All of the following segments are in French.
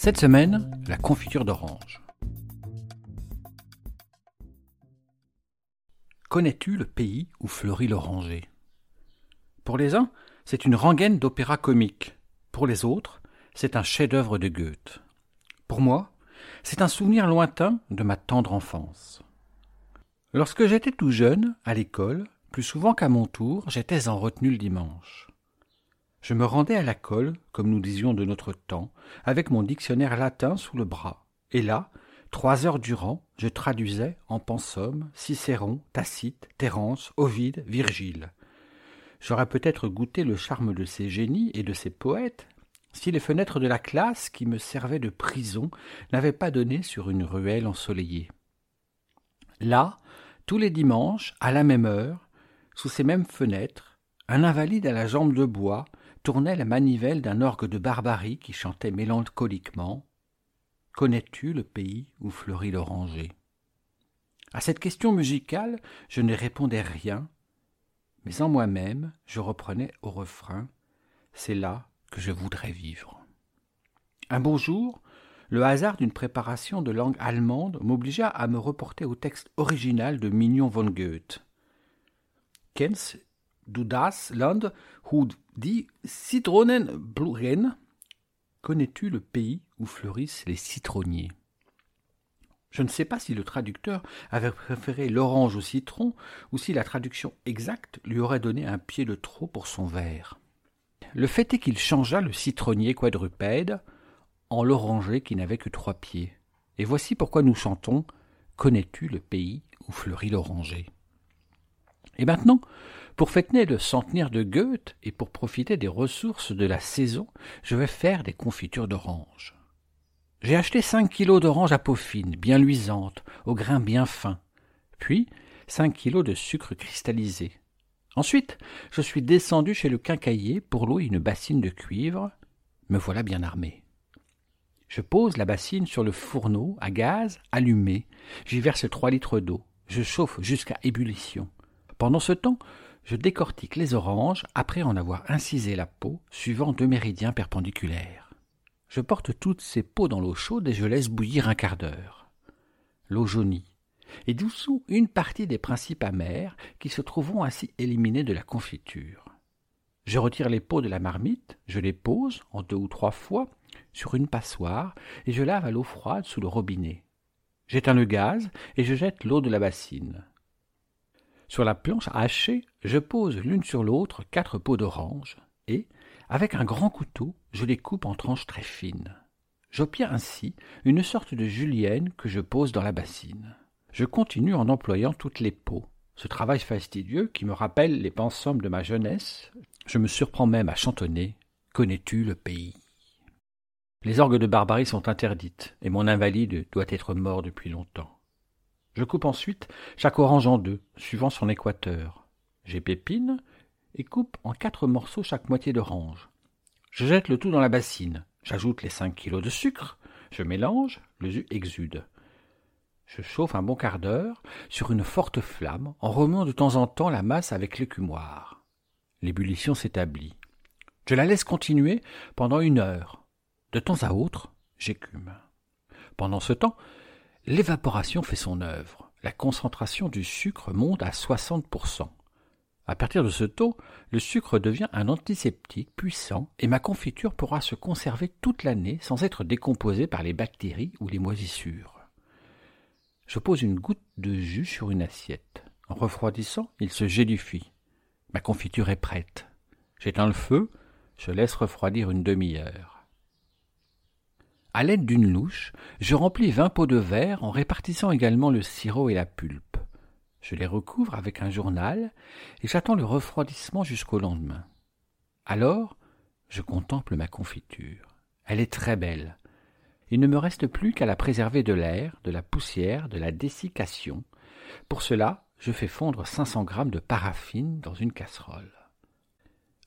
Cette semaine, la confiture d'orange. Connais-tu le pays où fleurit l'oranger? Pour les uns, c'est une rengaine d'opéra comique. Pour les autres, c'est un chef-d'œuvre de Goethe. Pour moi, c'est un souvenir lointain de ma tendre enfance. Lorsque j'étais tout jeune, à l'école, plus souvent qu'à mon tour, j'étais en retenue le dimanche. Je me rendais à la colle, comme nous disions de notre temps, avec mon dictionnaire latin sous le bras, et là, trois heures durant, je traduisais en pensum Cicéron, Tacite, Terence, Ovide, Virgile. J'aurais peut-être goûté le charme de ces génies et de ces poètes si les fenêtres de la classe qui me servaient de prison n'avaient pas donné sur une ruelle ensoleillée. Là, tous les dimanches, à la même heure, sous ces mêmes fenêtres, un invalide à la jambe de bois tournait la manivelle d'un orgue de barbarie qui chantait mélancoliquement Connais-tu le pays où fleurit l'oranger? À cette question musicale, je ne répondais rien, mais en moi-même, je reprenais au refrain C'est là que je voudrais vivre. Un beau jour, le hasard d'une préparation de langue allemande m'obligea à me reporter au texte original de Mignon von Goethe. Du das Land, où die Zitronen blühen Connais-tu le pays où fleurissent les citronniers? Je ne sais pas si le traducteur avait préféré l'orange au citron ou si la traduction exacte lui aurait donné un pied de trop pour son vers. Le fait est qu'il changea le citronnier quadrupède en l'oranger qui n'avait que trois pieds. Et voici pourquoi nous chantons Connais-tu le pays où fleurit l'oranger? Et maintenant, pour fêter le centenaire de Goethe et pour profiter des ressources de la saison, je vais faire des confitures d'orange. J'ai acheté cinq kilos d'oranges à peau fine, bien luisantes, au grain bien fin, puis cinq kilos de sucre cristallisé. Ensuite, je suis descendu chez le quincaillier pour louer une bassine de cuivre. Me voilà bien armé. Je pose la bassine sur le fourneau à gaz allumé. J'y verse trois litres d'eau. Je chauffe jusqu'à ébullition. Pendant ce temps, je décortique les oranges après en avoir incisé la peau suivant deux méridiens perpendiculaires. Je porte toutes ces peaux dans l'eau chaude et je laisse bouillir un quart d'heure. L'eau jaunit et dessous une partie des principes amers qui se trouveront ainsi éliminés de la confiture. Je retire les peaux de la marmite, je les pose en deux ou trois fois sur une passoire et je lave à l'eau froide sous le robinet. J'éteins le gaz et je jette l'eau de la bassine. Sur la planche hachée, je pose l'une sur l'autre quatre peaux d'orange, et, avec un grand couteau, je les coupe en tranches très fines. J'obtiens ainsi une sorte de julienne que je pose dans la bassine. Je continue en employant toutes les peaux. Ce travail fastidieux qui me rappelle les pensums de ma jeunesse, je me surprends même à chantonner Connais-tu le pays? Les orgues de barbarie sont interdites, et mon invalide doit être mort depuis longtemps. Je coupe ensuite chaque orange en deux, suivant son équateur. J'épépine et coupe en quatre morceaux chaque moitié d'orange. Je jette le tout dans la bassine. J'ajoute les cinq kilos de sucre. Je mélange, le jus exude. Je chauffe un bon quart d'heure sur une forte flamme en remuant de temps en temps la masse avec l'écumoire. L'ébullition s'établit. Je la laisse continuer pendant une heure. De temps à autre, j'écume. Pendant ce temps, L'évaporation fait son œuvre. La concentration du sucre monte à 60%. À partir de ce taux, le sucre devient un antiseptique puissant et ma confiture pourra se conserver toute l'année sans être décomposée par les bactéries ou les moisissures. Je pose une goutte de jus sur une assiette. En refroidissant, il se gélifie. Ma confiture est prête. J'éteins le feu, je laisse refroidir une demi-heure. À l'aide d'une louche, je remplis vingt pots de verre en répartissant également le sirop et la pulpe. Je les recouvre avec un journal et j'attends le refroidissement jusqu'au lendemain. Alors, je contemple ma confiture. Elle est très belle. Il ne me reste plus qu'à la préserver de l'air, de la poussière, de la dessiccation. Pour cela, je fais fondre 500 grammes de paraffine dans une casserole.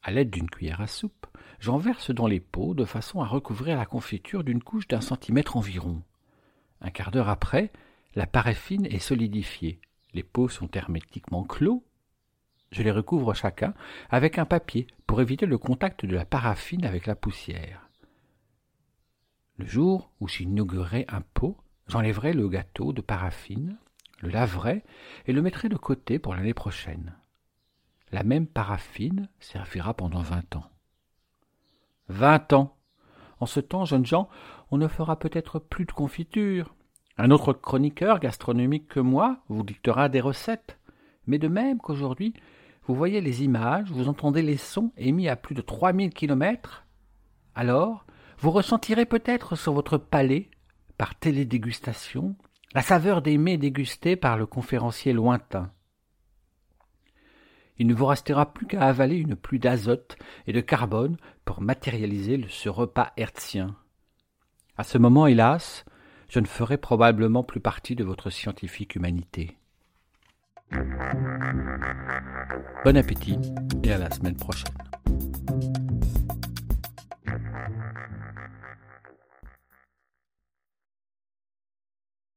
À l'aide d'une cuillère à soupe, j'en verse dans les pots de façon à recouvrir la confiture d'une couche d'un centimètre environ. Un quart d'heure après, la paraffine est solidifiée. Les pots sont hermétiquement clos. Je les recouvre chacun avec un papier pour éviter le contact de la paraffine avec la poussière. Le jour où j'inaugurerai un pot, j'enlèverai le gâteau de paraffine, le laverai et le mettrai de côté pour l'année prochaine. La même paraffine servira pendant vingt ans. Vingt ans. En ce temps, jeunes gens, on ne fera peut-être plus de confiture. Un autre chroniqueur gastronomique que moi vous dictera des recettes. Mais de même qu'aujourd'hui, vous voyez les images, vous entendez les sons émis à plus de trois mille kilomètres, alors vous ressentirez peut-être sur votre palais, par télédégustation, la saveur des mets dégustés par le conférencier lointain. Il ne vous restera plus qu'à avaler une pluie d'azote et de carbone pour matérialiser ce repas hertzien. À ce moment, hélas, je ne ferai probablement plus partie de votre scientifique humanité. Bon appétit et à la semaine prochaine.